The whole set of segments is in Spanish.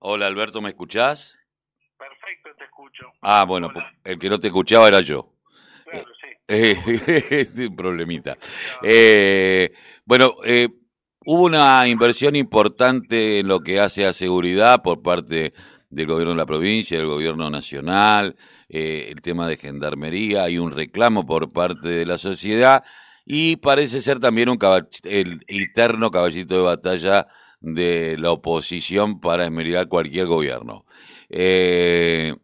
Hola Alberto, ¿me escuchás? Perfecto, te escucho. Ah, bueno, pues, el que no te escuchaba era yo. Claro, sí. es un problemita. Eh, bueno, eh, hubo una inversión importante en lo que hace a seguridad por parte del gobierno de la provincia, del gobierno nacional, eh, el tema de gendarmería, hay un reclamo por parte de la sociedad y parece ser también un el eterno caballito de batalla de la oposición para esmerar cualquier gobierno. Eh,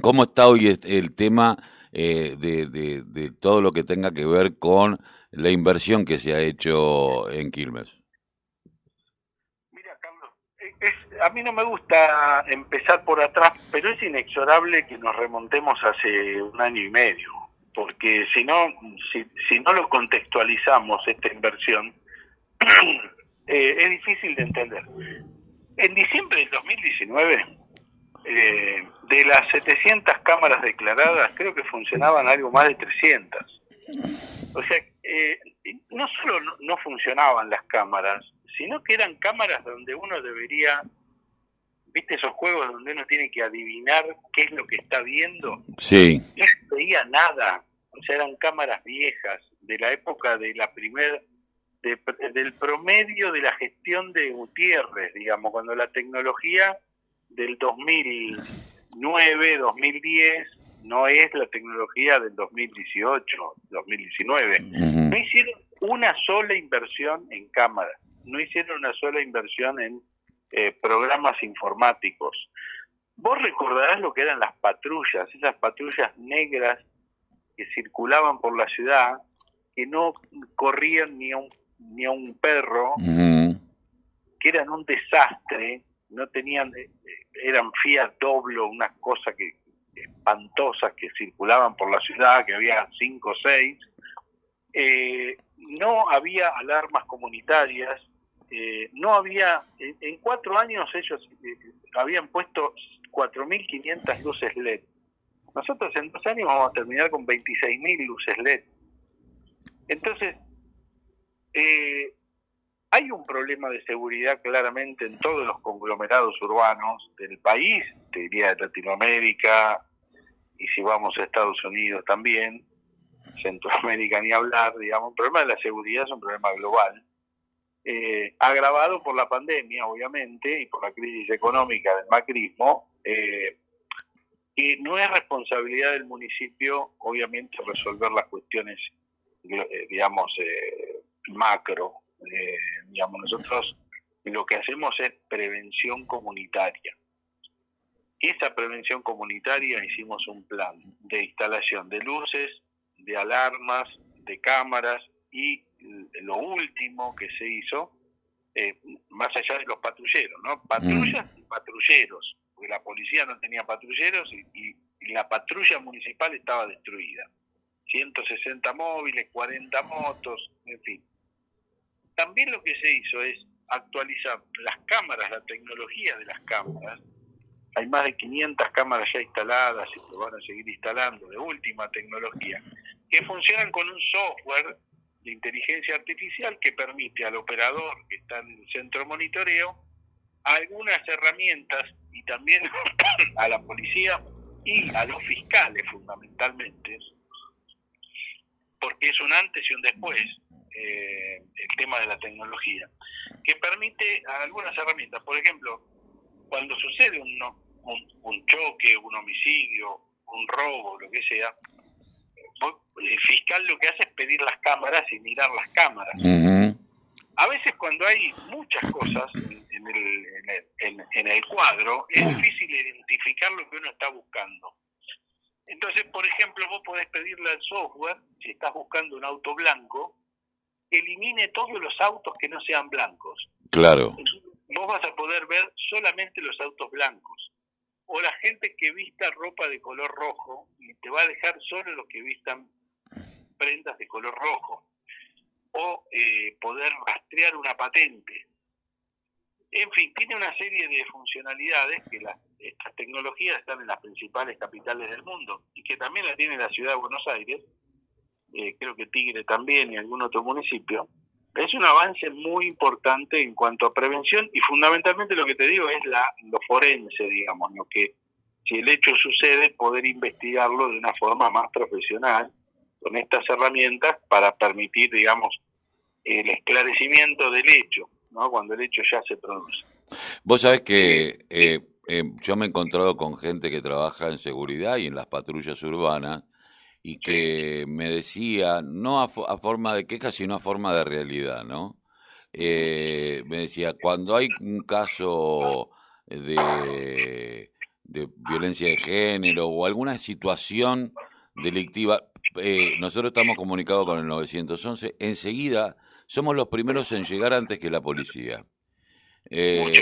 ¿Cómo está hoy el tema eh, de, de, todo lo que tenga que ver con la inversión que se ha hecho en Quilmes? Mira, Carlos, a mí no me gusta empezar por atrás, pero es inexorable que nos remontemos hace un año y medio, porque si no, si, si no lo contextualizamos, esta inversión, eh, es difícil de entender. En diciembre del 2019, eh, de las 700 cámaras declaradas, creo que funcionaban algo más de 300. O sea, eh, no solo no, funcionaban las cámaras, sino que eran cámaras donde uno debería, viste esos juegos donde uno tiene que adivinar qué es lo que está viendo. Sí. No veía nada. O sea, eran cámaras viejas de la época de la primera del promedio de la gestión de Gutiérrez, digamos, cuando la tecnología del 2009, 2010 no es la tecnología del 2018, 2019. No hicieron una sola inversión en cámaras, no hicieron una sola inversión en eh, programas informáticos. Vos recordarás lo que eran las patrullas, esas patrullas negras que circulaban por la ciudad, que no corrían ni a un ni a un perro, que eran un desastre, no tenían, eh, eran Fiat Doblo, unas cosas que espantosas que circulaban por la ciudad, que había cinco o seis, eh, no había alarmas comunitarias, eh, no había, en, cuatro años ellos habían puesto 4.500 luces LED. Nosotros en dos años vamos a terminar con 26.000 luces LED. Entonces, eh, hay un problema de seguridad claramente en todos los conglomerados urbanos del país, te diría de Latinoamérica, y si vamos a Estados Unidos también, Centroamérica ni hablar, digamos, el problema de la seguridad es un problema global, eh, agravado por la pandemia, obviamente, y por la crisis económica del macrismo, eh, no es responsabilidad del municipio, obviamente, resolver las cuestiones, eh, digamos, eh, macro. Eh, digamos, nosotros lo que hacemos es prevención comunitaria. Esa prevención comunitaria hicimos un plan de instalación de luces, de alarmas, de cámaras y lo último que se hizo, eh, más allá de los patrulleros, ¿no? Patrullas y patrulleros, porque la policía no tenía patrulleros y la patrulla municipal estaba destruida. 160 móviles, 40 motos. También lo que se hizo es actualizar las cámaras, la tecnología de las cámaras. Hay más de 500 cámaras ya instaladas y se van a seguir instalando de última tecnología, que funcionan con un software de inteligencia artificial que permite al operador que está en el centro de monitoreo algunas herramientas y también a la policía y a los fiscales fundamentalmente, porque es un antes y un después eh, el tema de la tecnología, que permite algunas herramientas. Por ejemplo, cuando sucede un, un, choque, un homicidio, un robo, lo que sea, el fiscal lo que hace es pedir las cámaras y mirar las cámaras. A veces cuando hay muchas cosas en el, en, el, en el cuadro, es difícil identificar lo que uno está buscando. Entonces, por ejemplo, vos podés pedirle al software, si estás buscando un auto blanco, elimine todos los autos que no sean blancos. Claro. vos vas a poder ver solamente los autos blancos. O la gente que vista ropa de color rojo y te va a dejar solo los que vistan prendas de color rojo. O eh, poder rastrear una patente. En fin, tiene una serie de funcionalidades que las, estas tecnologías están en las principales capitales del mundo y que también la tiene la ciudad de Buenos Aires eh, creo que Tigre también y algún otro municipio, es un avance muy importante en cuanto a prevención y fundamentalmente lo que te digo es la, lo forense, digamos, lo que si el hecho sucede, poder investigarlo de una forma más profesional con estas herramientas para permitir, digamos, el esclarecimiento del hecho, ¿no? cuando el hecho ya se produce. Vos sabés que eh, eh, yo me he encontrado con gente que trabaja en seguridad y en las patrullas urbanas y que me decía, no a, forma de queja, sino a forma de realidad, ¿no? Eh, me decía, cuando hay un caso de, de violencia de género o alguna situación delictiva, eh, nosotros estamos comunicados con el 911, enseguida somos los primeros en llegar antes que la policía. Eh,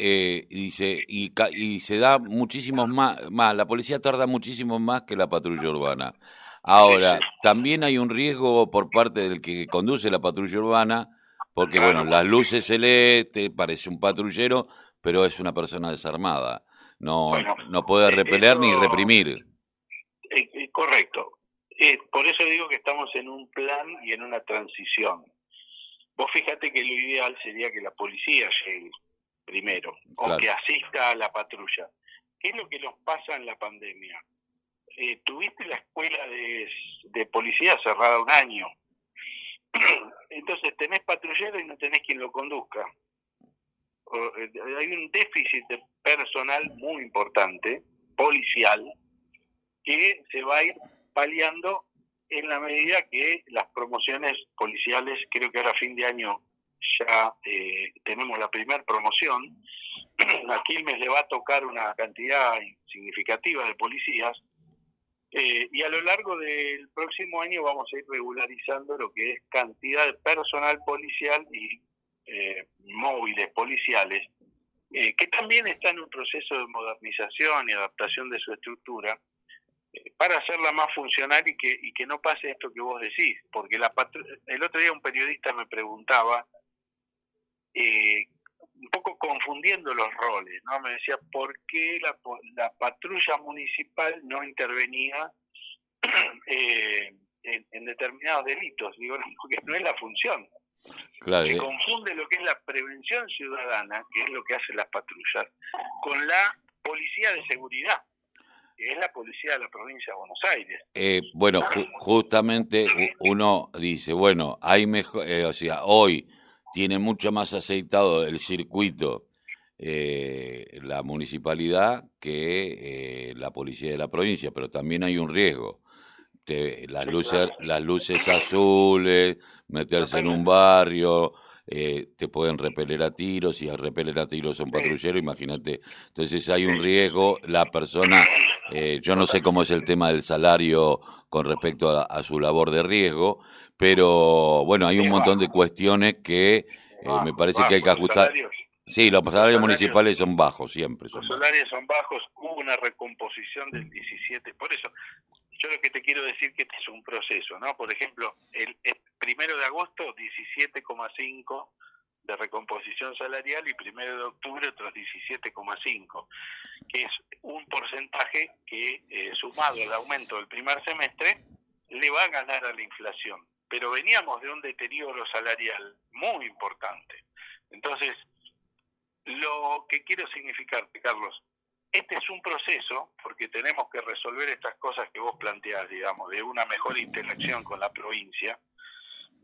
eh, y, se, y, se da muchísimos más, más, la policía tarda muchísimo más que la patrulla urbana. Ahora, también hay un riesgo por parte del que conduce la patrulla urbana, porque bueno, las luces celeste, parece un patrullero, pero es una persona desarmada. No, no puede repeler ni reprimir. correcto. por eso digo que estamos en un plan y en una transición. Vos fíjate que lo ideal sería que la policía llegue primero, o que asista a la patrulla. ¿Qué es lo que nos pasa en la pandemia? Eh, tuviste la escuela de, de policía cerrada un año. Entonces tenés patrullero y no tenés quien lo conduzca. Eh, hay un déficit de personal muy importante, policial, que se va a ir paliando en la medida que las promociones policiales, creo que ahora fin de año ya eh, tenemos la primera promoción, a Quilmes le va a tocar una cantidad significativa de policías, eh, y a lo largo del próximo año vamos a ir regularizando lo que es cantidad de personal policial y eh, móviles policiales, que también está en un proceso de modernización y adaptación de su estructura, para hacerla más funcional y que, y que no pase esto que vos decís, porque la el otro día un periodista me preguntaba, eh, un poco confundiendo los roles, ¿no? Me decía, ¿por qué la, la patrulla municipal no intervenía eh, en, determinados delitos? Digo, no, porque no es la función. Claro. Se confunde lo que es la prevención ciudadana, que es lo que hacen las patrullas, con la policía de seguridad que es la policía de la provincia de Buenos Aires. Eh, bueno, justamente uno dice, bueno, hay mejor, eh, o sea, hoy tiene mucho más aceitado el circuito eh, la municipalidad que la policía de la provincia, pero también hay un riesgo. las luces, las luces azules, meterse en un barrio, eh, te pueden repeler a tiros, y al repeler a tiros a un patrullero, imagínate. Entonces hay un riesgo, la persona, eh, yo no sé cómo es el tema del salario con respecto a, su labor de riesgo, pero bueno, hay un montón de cuestiones que eh, me parece que hay que ajustar. Sí, los salarios municipales son bajos siempre. Son los salarios son bajos, hubo una recomposición del 17, por eso yo lo que te quiero decir que este es un proceso, ¿no? Por ejemplo, el, primero de agosto 17,5 de recomposición salarial y primero de octubre otros 17,5, que es un porcentaje que eh, sumado al aumento del primer semestre le va a ganar a la inflación. Pero veníamos de un deterioro salarial muy importante. Entonces, lo que quiero significarte, Carlos, este es un proceso, porque tenemos que resolver estas cosas que vos planteás, digamos, de una mejor interacción con la provincia,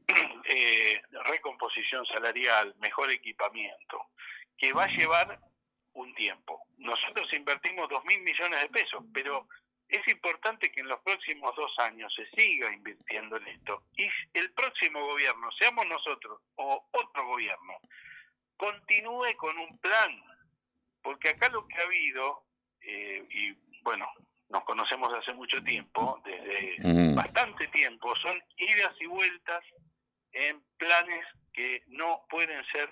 eh, recomposición salarial, mejor equipamiento, que va a llevar un tiempo. Nosotros invertimos dos mil millones de pesos, pero es importante que en los próximos dos años se siga invirtiendo en esto y el próximo gobierno, seamos nosotros o otro gobierno, continúe con un plan porque acá lo que ha habido, eh, y bueno, nos conocemos hace mucho tiempo, desde bastante tiempo, son idas y vueltas en planes que no pueden ser,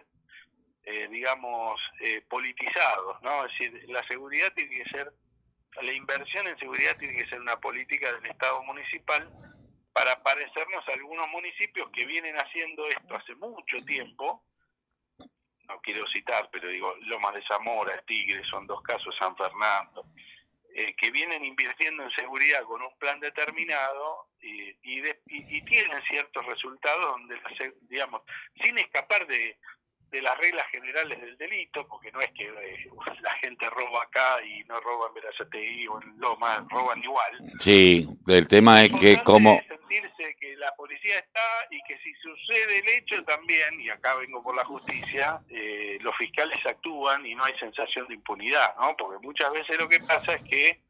eh, digamos, eh, politizados, ¿no? Es decir, la seguridad tiene que ser, la inversión en seguridad tiene que ser una política del Estado municipal para parecernos a algunos municipios que vienen haciendo esto hace mucho tiempo. No quiero citar, pero digo, Lomas de Zamora, Tigre, son dos casos, San Fernando, eh, que vienen invirtiendo en seguridad con un plan determinado y, y, tienen ciertos resultados donde, digamos, sin escapar de, de las reglas generales del delito, porque no es que eh, la gente roba acá y no roba en Verazategui o en Loma, roban igual. Sí, el tema es que como... sentirse que la policía está y que si sucede el hecho también, y acá vengo por la justicia, eh, los fiscales actúan y no hay sensación de impunidad, ¿no? Porque muchas veces lo que pasa es que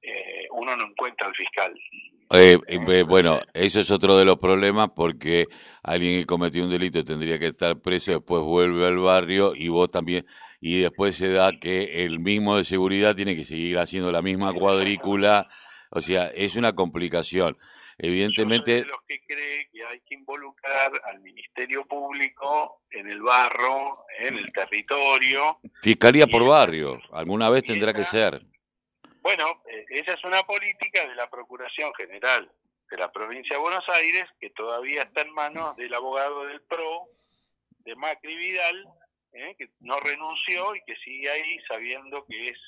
eh, uno no encuentra al fiscal. Eh, eh, bueno, eso es otro de los problemas porque alguien que cometió un delito tendría que estar preso, después vuelve al barrio y vos también, y después se da que el mismo de seguridad tiene que seguir haciendo la misma cuadrícula, o sea, es una complicación. Evidentemente... Yo de los que cree que hay que involucrar al Ministerio Público en el barro, en el territorio. Fiscalía por barrio, alguna vez tendrá que ser. Bueno, eh, esa es una política de la Procuración General de la provincia de Buenos Aires que todavía está en manos del abogado del PRO, de Macri Vidal, eh, que no renunció y que sigue ahí sabiendo que es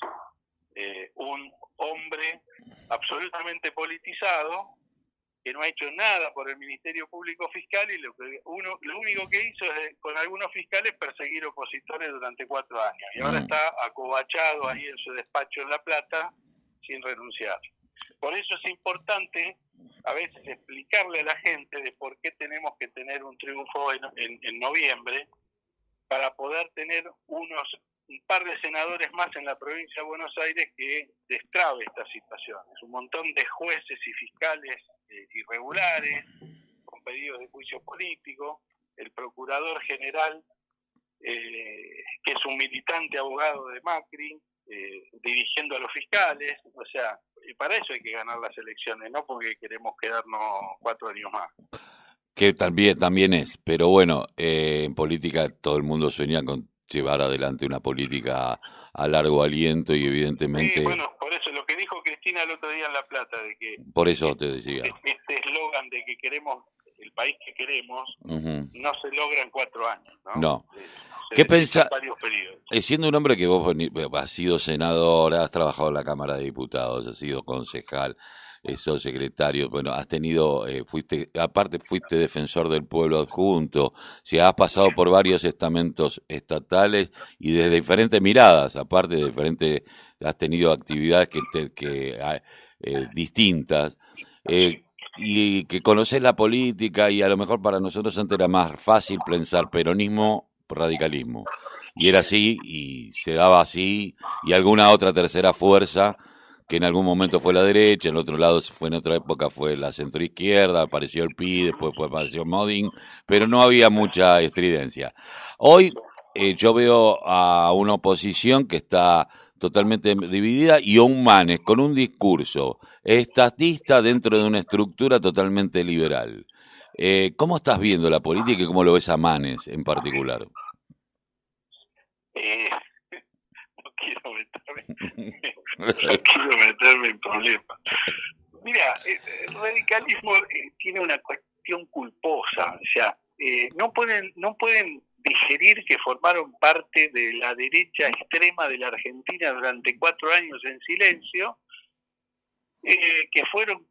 eh, un hombre absolutamente politizado, que no ha hecho nada por el Ministerio Público Fiscal y lo, que uno, lo único que hizo es, con algunos fiscales, perseguir opositores durante cuatro años. Y ahora mm. está acobachado ahí en su despacho en La Plata, sin renunciar. Por eso es importante a veces explicarle a la gente de por qué tenemos que tener un triunfo en, en, noviembre para poder tener unos un par de senadores más en la provincia de Buenos Aires que destrabe estas situaciones. Un montón de jueces y fiscales eh, irregulares, con pedidos de juicio político, el procurador general, eh, que es un militante abogado de Macri, eh, dirigiendo a los fiscales, o sea, y para eso hay que ganar las elecciones, no porque queremos quedarnos cuatro años más. Que también, también es, pero bueno, eh, en política todo el mundo sueña con llevar adelante una política a largo aliento y evidentemente... Sí, bueno, por eso lo que dijo Cristina el otro día en La Plata, de que... Por eso te decía. Este eslogan de que queremos el país que queremos no se logra en cuatro años, ¿no? No. ¿Qué pensás? Eh, siendo un hombre que vos has sido senador, has trabajado en la Cámara de Diputados, has sido concejal, sos secretario, bueno, has tenido, eh, fuiste, aparte fuiste defensor del pueblo adjunto, si has pasado por varios estamentos estatales y desde diferentes miradas, aparte de diferentes, has tenido actividades que, que ah, eh, distintas. Eh, y que conoces la política y a lo mejor para nosotros antes era más fácil pensar peronismo radicalismo. Y era así, y se daba así, y alguna otra tercera fuerza, que en algún momento fue la derecha, en otro lado fue en otra época fue la centroizquierda, apareció el PI, después apareció Modin, pero no había mucha estridencia. Hoy eh, yo veo a una oposición que está totalmente dividida y un Manes con un discurso estatista dentro de una estructura totalmente liberal. Eh, ¿Cómo estás viendo la política y cómo lo ves a Manes en particular? Eh, no quiero meterme, no quiero meterme en problemas. Mira, eh, el radicalismo tiene una cuestión culposa, o sea, no pueden no pueden que formaron parte de la derecha extrema de la Argentina durante cuatro años en silencio, que fueron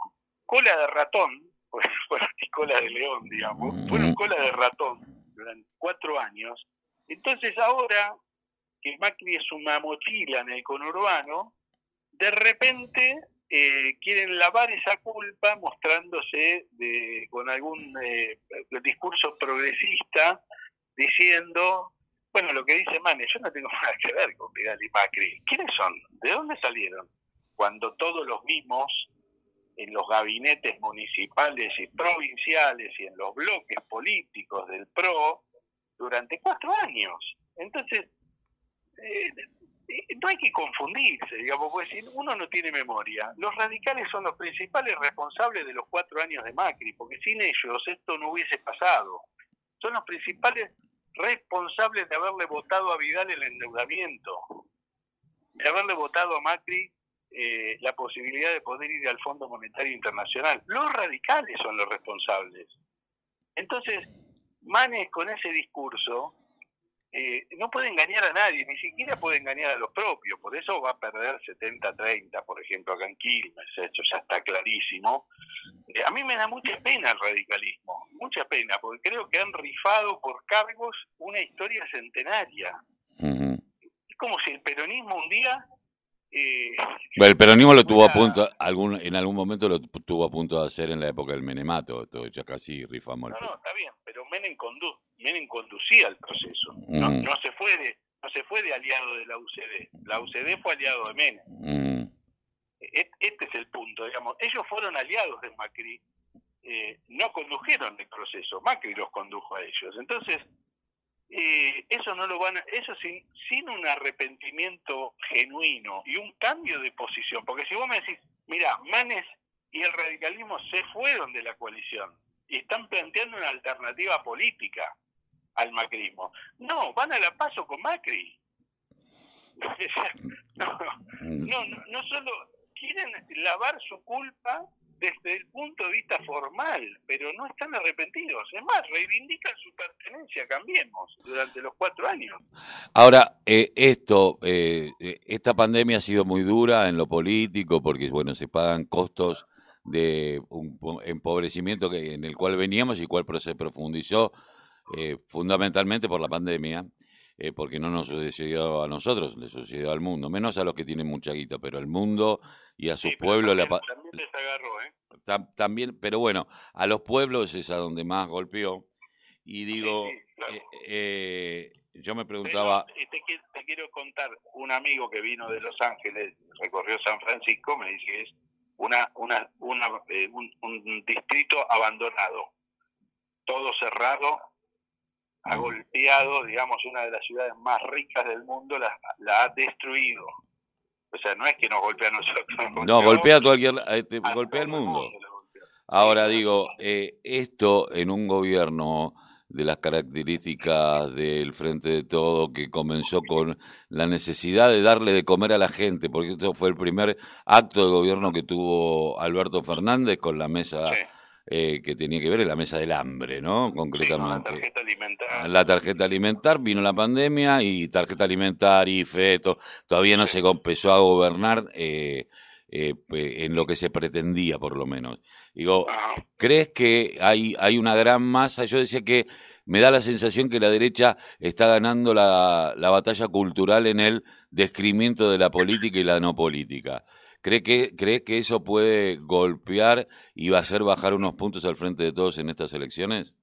cola de ratón fueron cola de león, digamos, mm. fueron cola de ratón durante cuatro años. Entonces ahora que Macri es una mochila en el conurbano, de repente eh, quieren lavar esa culpa mostrándose de, con algún eh, discurso progresista diciendo, bueno, lo que dice Manes, yo no tengo nada que ver con Vidal y Macri. ¿Quiénes son? ¿De dónde salieron? Cuando todos los mismos en los gabinetes municipales y provinciales y en los bloques políticos del PRO durante cuatro años. Entonces, eh, no hay que confundirse, digamos, porque si uno no tiene memoria, los radicales son los principales responsables de los cuatro años de Macri, porque sin ellos esto no hubiese pasado. Son los principales responsables de haberle votado a Vidal el endeudamiento, de haberle votado a Macri eh, la posibilidad de poder ir al Fondo Monetario Internacional. Los radicales son los responsables. Entonces, Manes con ese discurso eh, no puede engañar a nadie, ni siquiera puede engañar a los propios, por eso va a perder 70-30, por ejemplo, acá en Quilmes, esto ya está clarísimo. Eh, a mí me da mucha pena el radicalismo, mucha pena, porque creo que han rifado por cargos una historia centenaria. Es como si el peronismo un día eh, el peronismo lo tuvo a punto, algún, en algún momento lo tuvo a punto de hacer en la época del Menemato, todo, ya casi rifamos. No, no, está bien, pero Menem, Menem conducía el proceso, no, mm. no, se fue de, no se fue de aliado de la UCD, la UCD fue aliado de Menem. Mm. E-, este es el punto, digamos, ellos fueron aliados de Macri, eh, no condujeron el proceso, Macri los condujo a ellos. Entonces, eh, eso no lo van a, eso sin, sin un arrepentimiento genuino y un cambio de posición, porque si vos me decís, mira, Manes y el radicalismo se fueron de la coalición y están planteando una alternativa política al macrismo. No, van a la paso con Macri. no, no, no solo quieren lavar su culpa desde el punto de vista formal, pero no están arrepentidos. Es más, reivindican su pertenencia, cambiemos, durante los cuatro años. Ahora, eh, esto, eh, esta pandemia ha sido muy dura en lo político porque, bueno, se pagan costos de un empobrecimiento que, en el cual veníamos y cual se profundizó eh, fundamentalmente por la pandemia. Eh, porque no nos sucedió a nosotros, le sucedió al mundo, menos a los que tienen mucha guita, pero al mundo y a sus pueblos... También, también les agarró, ¿eh? también, pero bueno, a los pueblos es a donde más golpeó. Y digo, eh, eh, yo me preguntaba... te, te, quiero contar, un amigo que vino de Los Ángeles, recorrió San Francisco, me dice que es una, una, una, un distrito abandonado, todo cerrado, ha golpeado, digamos, una de las ciudades más ricas del mundo, la, ha destruido. O sea, no es que nos golpea a nosotros. no, golpea a cualquier, este, golpea al mundo. Ahora digo, eh, esto en un gobierno de las características del Frente de Todo, que comenzó con la necesidad de darle de comer a la gente, porque esto fue el primer acto de gobierno que tuvo Alberto Fernández con la mesa eh, que tenía que ver en la mesa del hambre, ¿no? Concretamente. la tarjeta alimentar. La tarjeta alimentar, vino la pandemia y tarjeta alimentar y feto, todavía no se empezó a gobernar eh, eh, en lo que se pretendía, por lo menos. Digo, ¿crees que hay, hay una gran masa? Yo decía que me da la sensación que la derecha está ganando la, la batalla cultural en el descrimiento de la política y la no política. ¿Cree que, ¿Cree que eso puede golpear y va a hacer bajar unos puntos al frente de todos en estas elecciones?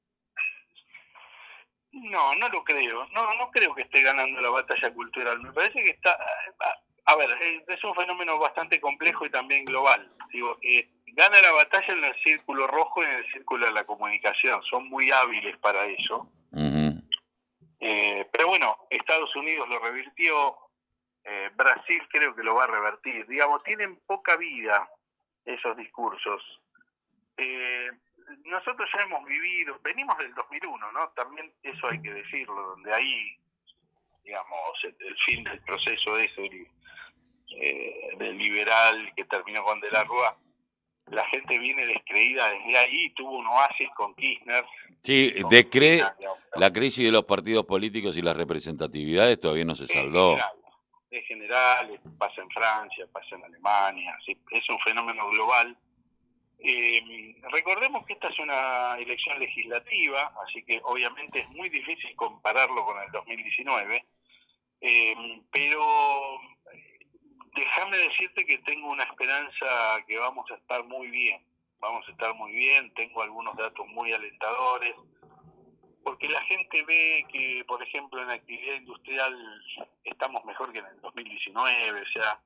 No, no lo creo. No, no creo que esté ganando la batalla cultural. Me parece que está... A ver, es un fenómeno bastante complejo y también global. Digo, eh, gana la batalla en el círculo rojo y en el círculo de la comunicación. Son muy hábiles para eso. eh, pero bueno, Estados Unidos lo revirtió, eh, Brasil creo que lo va a revertir. Digamos, tienen poca vida esos discursos. Eh, nosotros ya hemos vivido, venimos del 2001, ¿no? También eso hay que decirlo, donde ahí, digamos, el, fin del proceso ese eh, del liberal que terminó con De la Rúa, la gente viene descreída desde ahí, tuvo un oasis con Kirchner. Sí, descree la crisis de los partidos políticos y las representatividades todavía no se saldó es general, pasa en Francia, pasa en Alemania, es un fenómeno global. Eh, recordemos que esta es una elección legislativa, así que obviamente es muy difícil compararlo con el 2019, eh, pero déjame decirte que tengo una esperanza que vamos a estar muy bien, vamos a estar muy bien, tengo algunos datos muy alentadores, porque la gente ve que, por ejemplo, en la actividad industrial estamos mejor que en el 2019, o sea,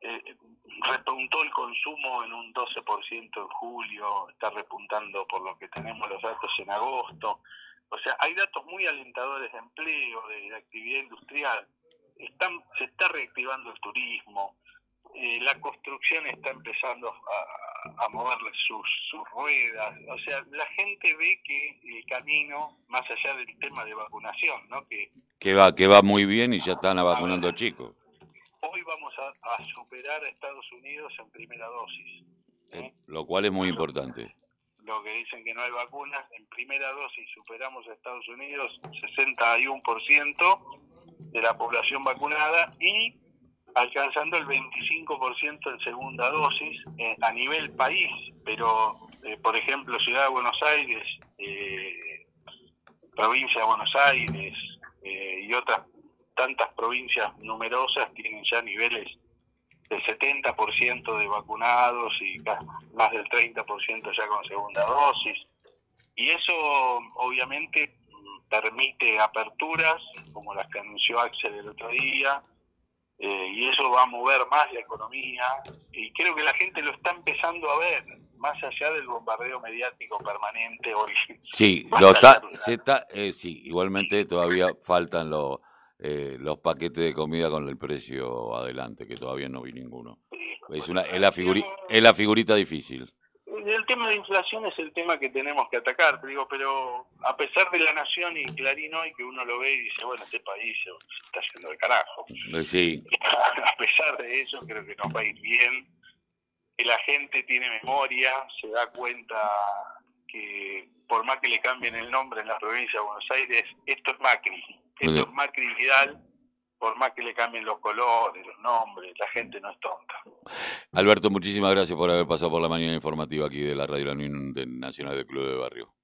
eh, repuntó el consumo en un 12% en julio, está repuntando por lo que tenemos los datos en agosto, o sea, hay datos muy alentadores de empleo, de, actividad industrial, están, se está reactivando el turismo, eh, la construcción está empezando a, a mover sus, sus ruedas. O sea, la gente ve que el camino, más allá del tema de vacunación, ¿no? Que, que va que va muy bien y ya están vacunando chicos. Hoy vamos a, superar a Estados Unidos en primera dosis. Eh, lo cual es muy importante. lo que dicen que no hay vacunas, en primera dosis superamos a Estados Unidos 61% de la población vacunada y alcanzando el 25% en segunda dosis eh, a nivel país, pero eh, por ejemplo Ciudad de Buenos Aires, eh, provincia de Buenos Aires y otras tantas provincias numerosas tienen ya niveles del 70% de vacunados y más del 30% ya con segunda dosis. Y eso obviamente permite aperturas como las que anunció Axel el otro día, eh, y eso va a mover más la economía, y creo que la gente lo está empezando a ver, más allá del bombardeo mediático permanente hoy. Sí, lo está, se está, eh, sí, igualmente todavía faltan los eh, los paquetes de comida con el precio adelante, que todavía no vi ninguno. Es, una, es, la, es la figurita difícil. El tema de inflación es el tema que tenemos que atacar, digo, pero a pesar de la nación y Clarín hoy que uno lo ve y dice, bueno, este país se está yendo de carajo. Eh, sí. A pesar de eso, creo que nos va a ir bien, que la gente tiene memoria, se da cuenta que por más que le cambien el nombre en la provincia de Buenos Aires, esto es Macri esto es Macri Vidal, por más que le cambien los colores, los nombres, la gente no es tonta. Alberto, muchísimas gracias por haber pasado por la mañana informativa aquí de la Radio Nacional del Club de Barrio.